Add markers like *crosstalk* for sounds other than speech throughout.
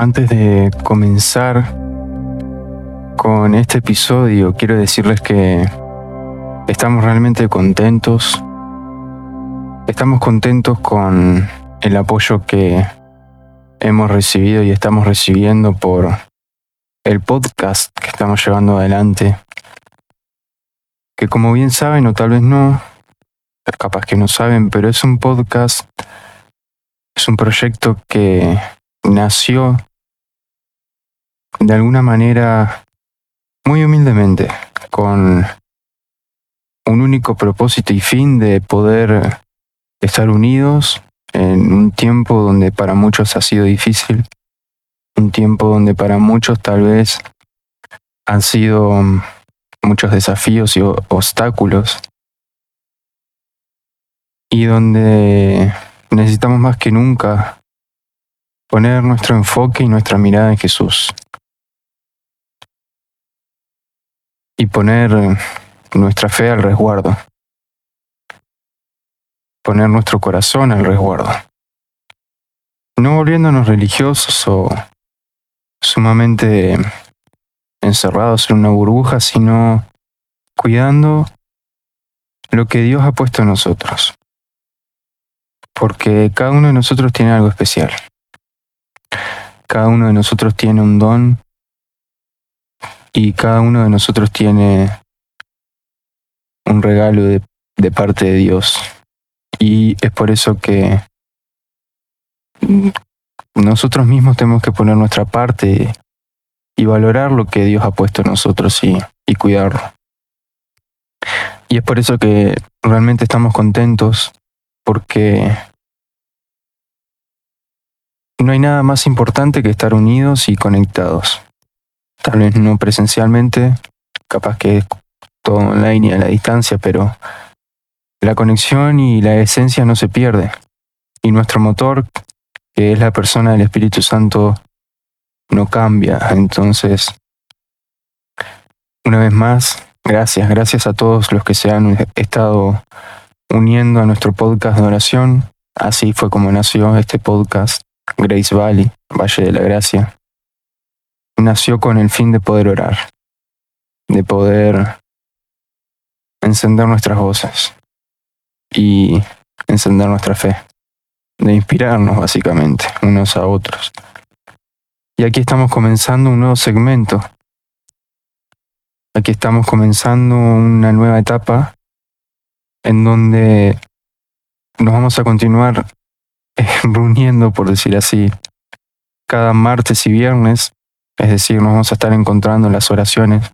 Antes de comenzar con este episodio, quiero decirles que estamos realmente contentos. Estamos contentos con el apoyo que hemos recibido y estamos recibiendo por el podcast que estamos llevando adelante. Que como bien saben o tal vez no, capaz que no saben, pero es un podcast, es un proyecto que nació de alguna manera muy humildemente, con un único propósito y fin de poder estar unidos en un tiempo donde para muchos ha sido difícil, un tiempo donde para muchos tal vez han sido muchos desafíos y obstáculos, y donde necesitamos más que nunca poner nuestro enfoque y nuestra mirada en Jesús. Y poner nuestra fe al resguardo. Poner nuestro corazón al resguardo. No volviéndonos religiosos o sumamente encerrados en una burbuja, sino cuidando lo que Dios ha puesto en nosotros. Porque cada uno de nosotros tiene algo especial. Cada uno de nosotros tiene un don y cada uno de nosotros tiene un regalo de, parte de Dios. Y es por eso que nosotros mismos tenemos que poner nuestra parte y valorar lo que Dios ha puesto en nosotros y, y cuidarlo. Y es por eso que realmente estamos contentos porque no hay nada más importante que estar unidos y conectados. Tal vez no presencialmente, capaz que es todo online y a la distancia, pero la conexión y la esencia no se pierde. Y nuestro motor, que es la persona del Espíritu Santo, no cambia. Entonces, una vez más, gracias, gracias a todos los que se han estado uniendo a nuestro podcast de oración. Así fue como nació este podcast. Grace Valley, Valle de la Gracia, nació con el fin de poder orar, de poder encender nuestras voces y encender nuestra fe, de inspirarnos básicamente unos a otros. Y aquí estamos comenzando un nuevo segmento. Aquí estamos comenzando una nueva etapa en donde nos vamos a continuar *laughs* reuniendo, por decir así, cada martes y viernes, es decir, nos vamos a estar encontrando en las oraciones.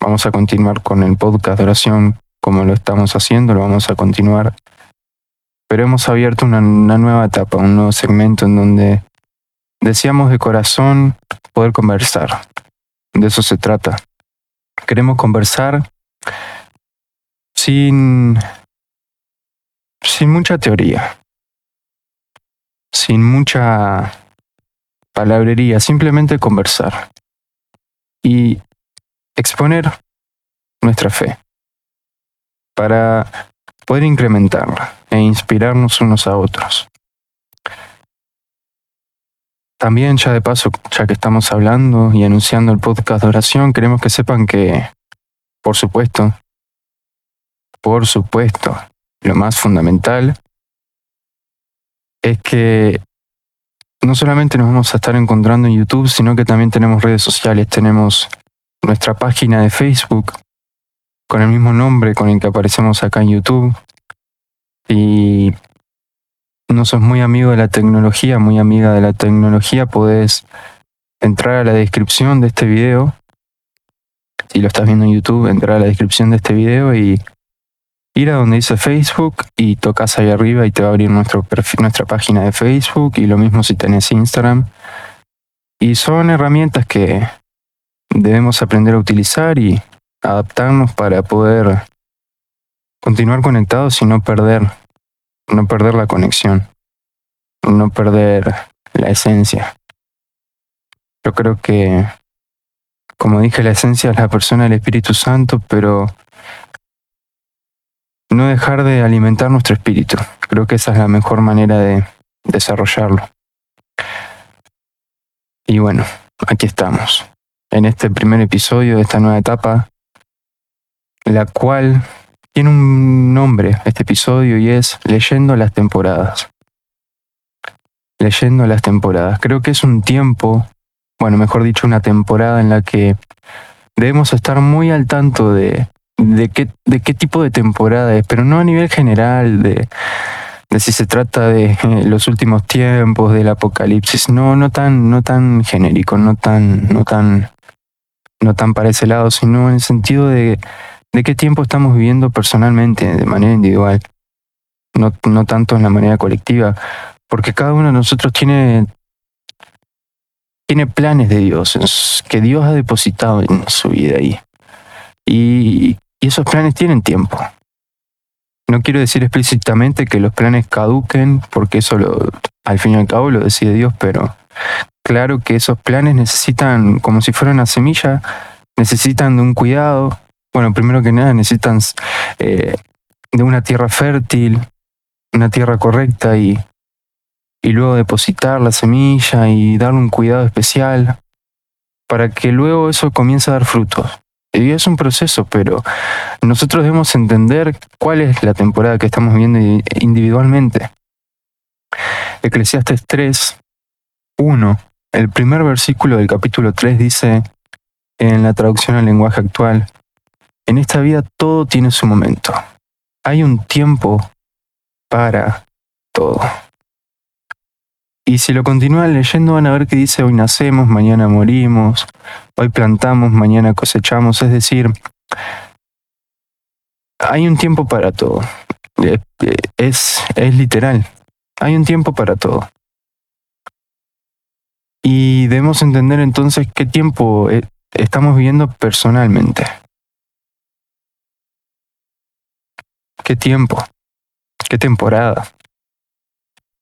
Vamos a continuar con el podcast de oración como lo estamos haciendo, lo vamos a continuar. Pero hemos abierto una, nueva etapa, un nuevo segmento en donde deseamos de corazón poder conversar. De eso se trata. Queremos conversar sin, sin mucha teoría, sin mucha palabrería, simplemente conversar y exponer nuestra fe para poder incrementarla e inspirarnos unos a otros. También ya de paso, ya que estamos hablando y anunciando el podcast de oración, queremos que sepan que, por supuesto, por supuesto, lo más fundamental es que no solamente nos vamos a estar encontrando en YouTube, sino que también tenemos redes sociales. Tenemos nuestra página de Facebook con el mismo nombre con el que aparecemos acá en YouTube. Y no sos muy amigo de la tecnología, muy amiga de la tecnología, podés entrar a la descripción de este video. Si lo estás viendo en YouTube, entrar a la descripción de este video y ir a donde dice Facebook y tocas ahí arriba y te va a abrir nuestro nuestra página de Facebook y lo mismo si tenés Instagram. Y son herramientas que debemos aprender a utilizar y adaptarnos para poder continuar conectados y no perder, no perder la conexión, no perder la esencia. Yo creo que, como dije, la esencia es la persona del Espíritu Santo, pero no dejar de alimentar nuestro espíritu. Creo que esa es la mejor manera de desarrollarlo. Y bueno, aquí estamos, en este primer episodio de esta nueva etapa, la cual tiene un nombre, este episodio, y es Leyendo las temporadas. Leyendo las temporadas. Creo que es un tiempo, bueno, mejor dicho, una temporada en la que debemos estar muy al tanto de, de, qué, de qué tipo de temporada es, pero no a nivel general, de, de si se trata de eh, los últimos tiempos, del apocalipsis, no, no tan, no tan genérico, no tan, no tan, no tan para ese lado, sino en el sentido de, de qué tiempo estamos viviendo personalmente, de manera individual, no, no tanto en la manera colectiva, porque cada uno de nosotros tiene, tiene planes de Dios, que Dios ha depositado en su vida ahí. Y, y esos planes tienen tiempo. No quiero decir explícitamente que los planes caduquen, porque eso lo, al fin y al cabo lo decide Dios, pero claro que esos planes necesitan, como si fuera una semilla, necesitan de un cuidado. Bueno, primero que nada necesitan eh, de una tierra fértil, una tierra correcta y, y luego depositar la semilla y darle un cuidado especial para que luego eso comience a dar frutos. Y es un proceso, pero nosotros debemos entender cuál es la temporada que estamos viviendo individualmente. Eclesiastes 3, 1, el primer versículo del capítulo 3 dice, en la traducción al lenguaje actual, en esta vida todo tiene su momento. Hay un tiempo para todo. Y si lo continúan leyendo van a ver que dice hoy nacemos, mañana morimos, hoy plantamos, mañana cosechamos. Es decir, hay un tiempo para todo. Es, es literal. Hay un tiempo para todo. Y debemos entender entonces qué tiempo eh, estamos viviendo personalmente. ¿Qué tiempo? ¿Qué temporada?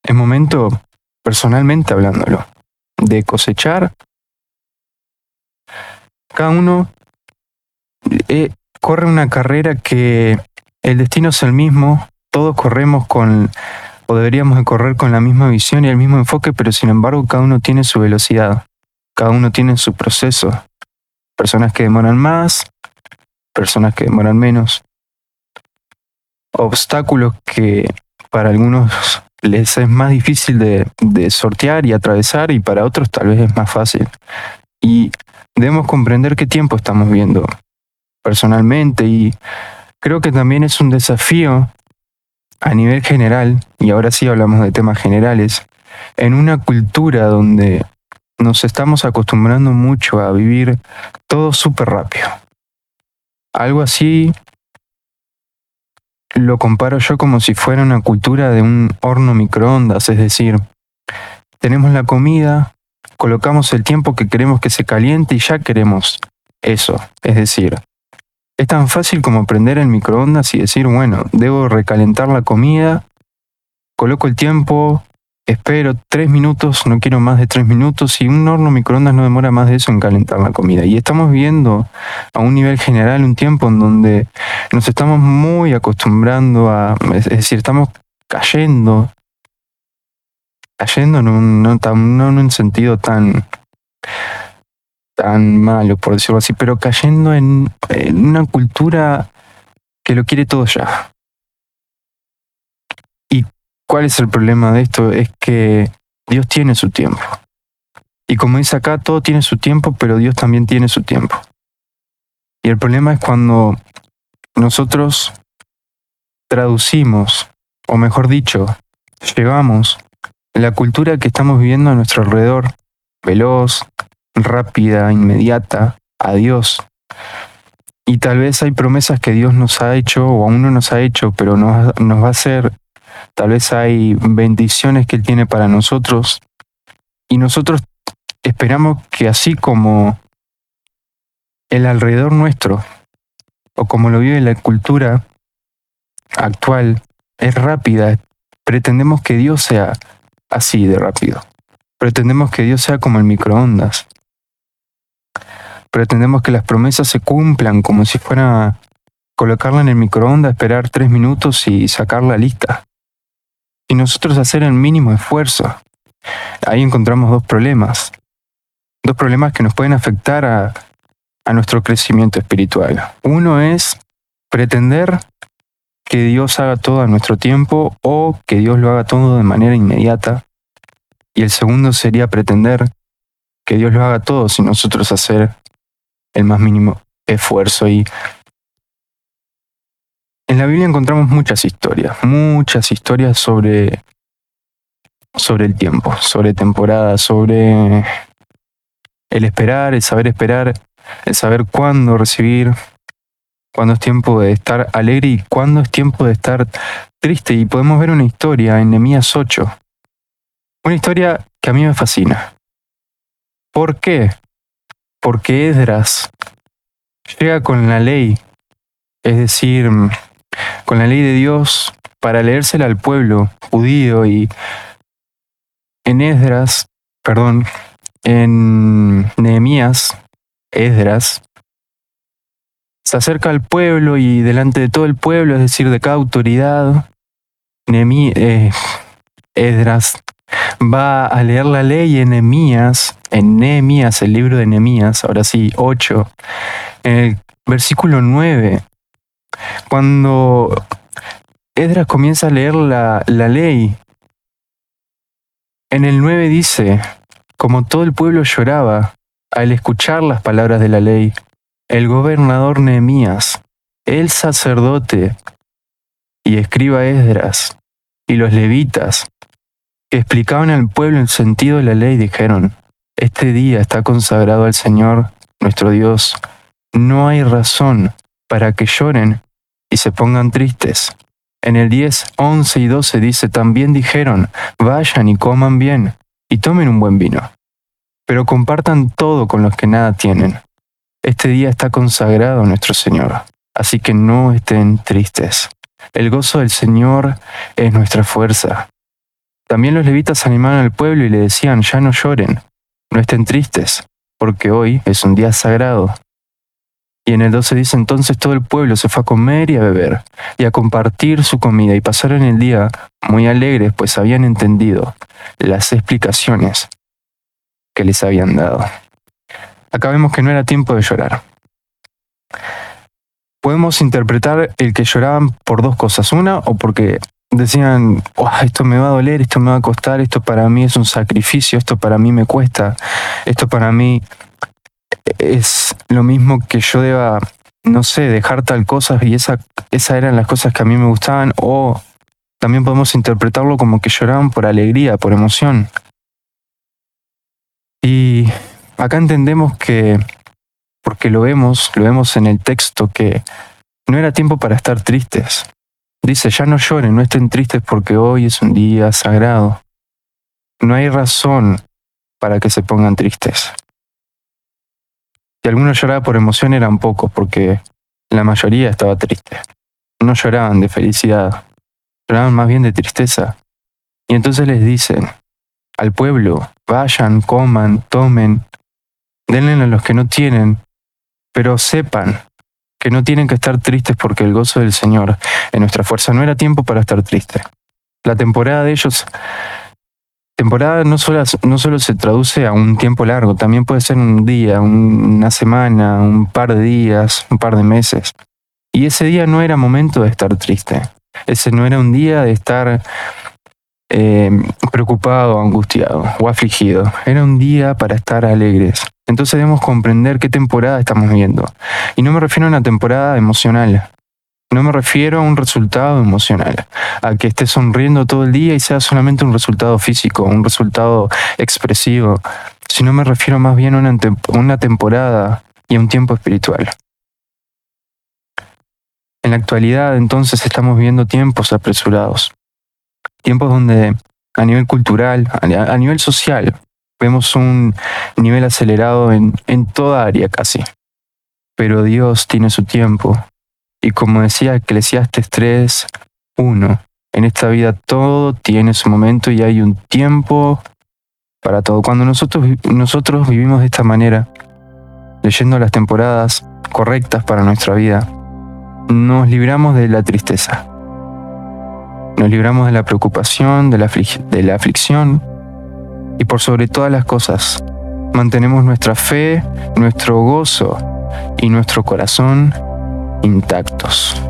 Es momento personalmente hablándolo, de cosechar. Cada uno eh, corre una carrera que el destino es el mismo, todos corremos con, o deberíamos de correr con la misma visión y el mismo enfoque, pero sin embargo cada uno tiene su velocidad, cada uno tiene su proceso. Personas que demoran más, personas que demoran menos. Obstáculos que para algunos les es más difícil de, sortear y atravesar y para otros tal vez es más fácil. Y debemos comprender qué tiempo estamos viendo personalmente y creo que también es un desafío a nivel general, y ahora sí hablamos de temas generales, en una cultura donde nos estamos acostumbrando mucho a vivir todo súper rápido. Algo así lo comparo yo como si fuera una cultura de un horno microondas, es decir, tenemos la comida, colocamos el tiempo que queremos que se caliente y ya queremos eso, es decir, es tan fácil como prender el microondas y decir, bueno, debo recalentar la comida, coloco el tiempo, espero tres minutos, no quiero más de tres minutos y un horno microondas no demora más de eso en calentar la comida. Y estamos viendo a un nivel general un tiempo en donde nos estamos muy acostumbrando a, es decir, estamos cayendo, cayendo en un, no, no en un sentido tan, tan malo, por decirlo así, pero cayendo en, en una cultura que lo quiere todo ya. ¿Cuál es el problema de esto? Es que Dios tiene su tiempo. Y como dice acá, todo tiene su tiempo, pero Dios también tiene su tiempo. Y el problema es cuando nosotros traducimos, o mejor dicho, llevamos la cultura que estamos viviendo a nuestro alrededor, veloz, rápida, inmediata, a Dios. Y tal vez hay promesas que Dios nos ha hecho o aún no nos ha hecho, pero nos, nos va a hacer Tal vez hay bendiciones que Él tiene para nosotros y nosotros esperamos que así como el alrededor nuestro o como lo vive la cultura actual es rápida, pretendemos que Dios sea así de rápido. Pretendemos que Dios sea como el microondas. Pretendemos que las promesas se cumplan como si fuera colocarla en el microondas, esperar tres minutos y sacarla lista y nosotros hacer el mínimo esfuerzo. Ahí encontramos dos problemas. dos problemas que nos pueden afectar a, a nuestro crecimiento espiritual. Uno es pretender que Dios haga todo a nuestro tiempo o que Dios lo haga todo de manera inmediata. Y el segundo sería pretender que Dios lo haga todo sin nosotros hacer el más mínimo esfuerzo. Y en la Biblia encontramos muchas historias, muchas historias sobre, sobre el tiempo, sobre temporada, sobre el esperar, el saber esperar, el saber cuándo recibir, cuándo es tiempo de estar alegre y cuándo es tiempo de estar triste. Y podemos ver una historia en Nehemías 8. Una historia que a mí me fascina. ¿Por qué? Porque Esdras llega con la ley, es decir, con la ley de Dios para leérsela al pueblo judío y en Esdras, perdón, en Nehemías, Esdras, se acerca al pueblo y delante de todo el pueblo, es decir, de cada autoridad, eh, Esdras va a leer la ley en Nehemías, en Nehemías, el libro de Nehemías, ahora sí, 8, en el versículo 9, cuando Esdras comienza a leer la, la ley, en el 9 dice, como todo el pueblo lloraba al escuchar las palabras de la ley, el gobernador Nehemías, el sacerdote y escriba Esdras y los levitas que explicaban al pueblo el sentido de la ley dijeron, este día está consagrado al Señor nuestro Dios, no hay razón para que lloren y se pongan tristes. En el 10, 11 y 12 dice, también dijeron, vayan y coman bien y tomen un buen vino, pero compartan todo con los que nada tienen. Este día está consagrado a nuestro Señor, así que no estén tristes. El gozo del Señor es nuestra fuerza. También los levitas animaron al pueblo y le decían, ya no lloren, no estén tristes, porque hoy es un día sagrado. Y en el 12 dice, entonces todo el pueblo se fue a comer y a beber, y a compartir su comida, y pasaron el día muy alegres, pues habían entendido las explicaciones que les habían dado. Acá vemos que no era tiempo de llorar. Podemos interpretar el que lloraban por dos cosas. Una, o porque decían, esto me va a doler, esto me va a costar, esto para mí es un sacrificio, esto para mí me cuesta, esto para mí es lo mismo que yo deba, no sé, dejar tal cosa y esa, esas eran las cosas que a mí me gustaban, o también podemos interpretarlo como que lloraban por alegría, por emoción. Y acá entendemos que, porque lo vemos, lo vemos en el texto, que no era tiempo para estar tristes. Dice, ya no lloren, no estén tristes porque hoy es un día sagrado. No hay razón para que se pongan tristes. Si alguno lloraba por emoción eran pocos, porque la mayoría estaba triste. No lloraban de felicidad, lloraban más bien de tristeza. Y entonces les dicen al pueblo, vayan, coman, tomen, denle a los que no tienen, pero sepan que no tienen que estar tristes porque el gozo del Señor en nuestra fuerza no era tiempo para estar triste. La temporada de ellos, temporada no solo, no solo se traduce a un tiempo largo, también puede ser un día, una semana, un par de días, un par de meses. Y ese día no era momento de estar triste. Ese no era un día de estar eh, preocupado, angustiado o afligido. Era un día para estar alegres. Entonces debemos comprender qué temporada estamos viendo. Y no me refiero a una temporada emocional. No me refiero a un resultado emocional, a que esté sonriendo todo el día y sea solamente un resultado físico, un resultado expresivo, sino me refiero más bien a una, una temporada y a un tiempo espiritual. En la actualidad entonces estamos viendo tiempos apresurados, tiempos donde a nivel cultural, a nivel social, vemos un nivel acelerado en, en toda área casi. Pero Dios tiene su tiempo. Y como decía Eclesiastes 3, 1, en esta vida todo tiene su momento y hay un tiempo para todo. Cuando nosotros, nosotros vivimos de esta manera, leyendo las temporadas correctas para nuestra vida, nos libramos de la tristeza. Nos libramos de la preocupación, de la, de la aflicción y por sobre todas las cosas, mantenemos nuestra fe, nuestro gozo y nuestro corazón intactos.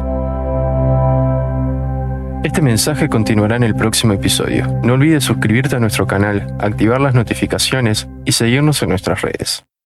Este mensaje continuará en el próximo episodio. No olvides suscribirte a nuestro canal, activar las notificaciones y seguirnos en nuestras redes.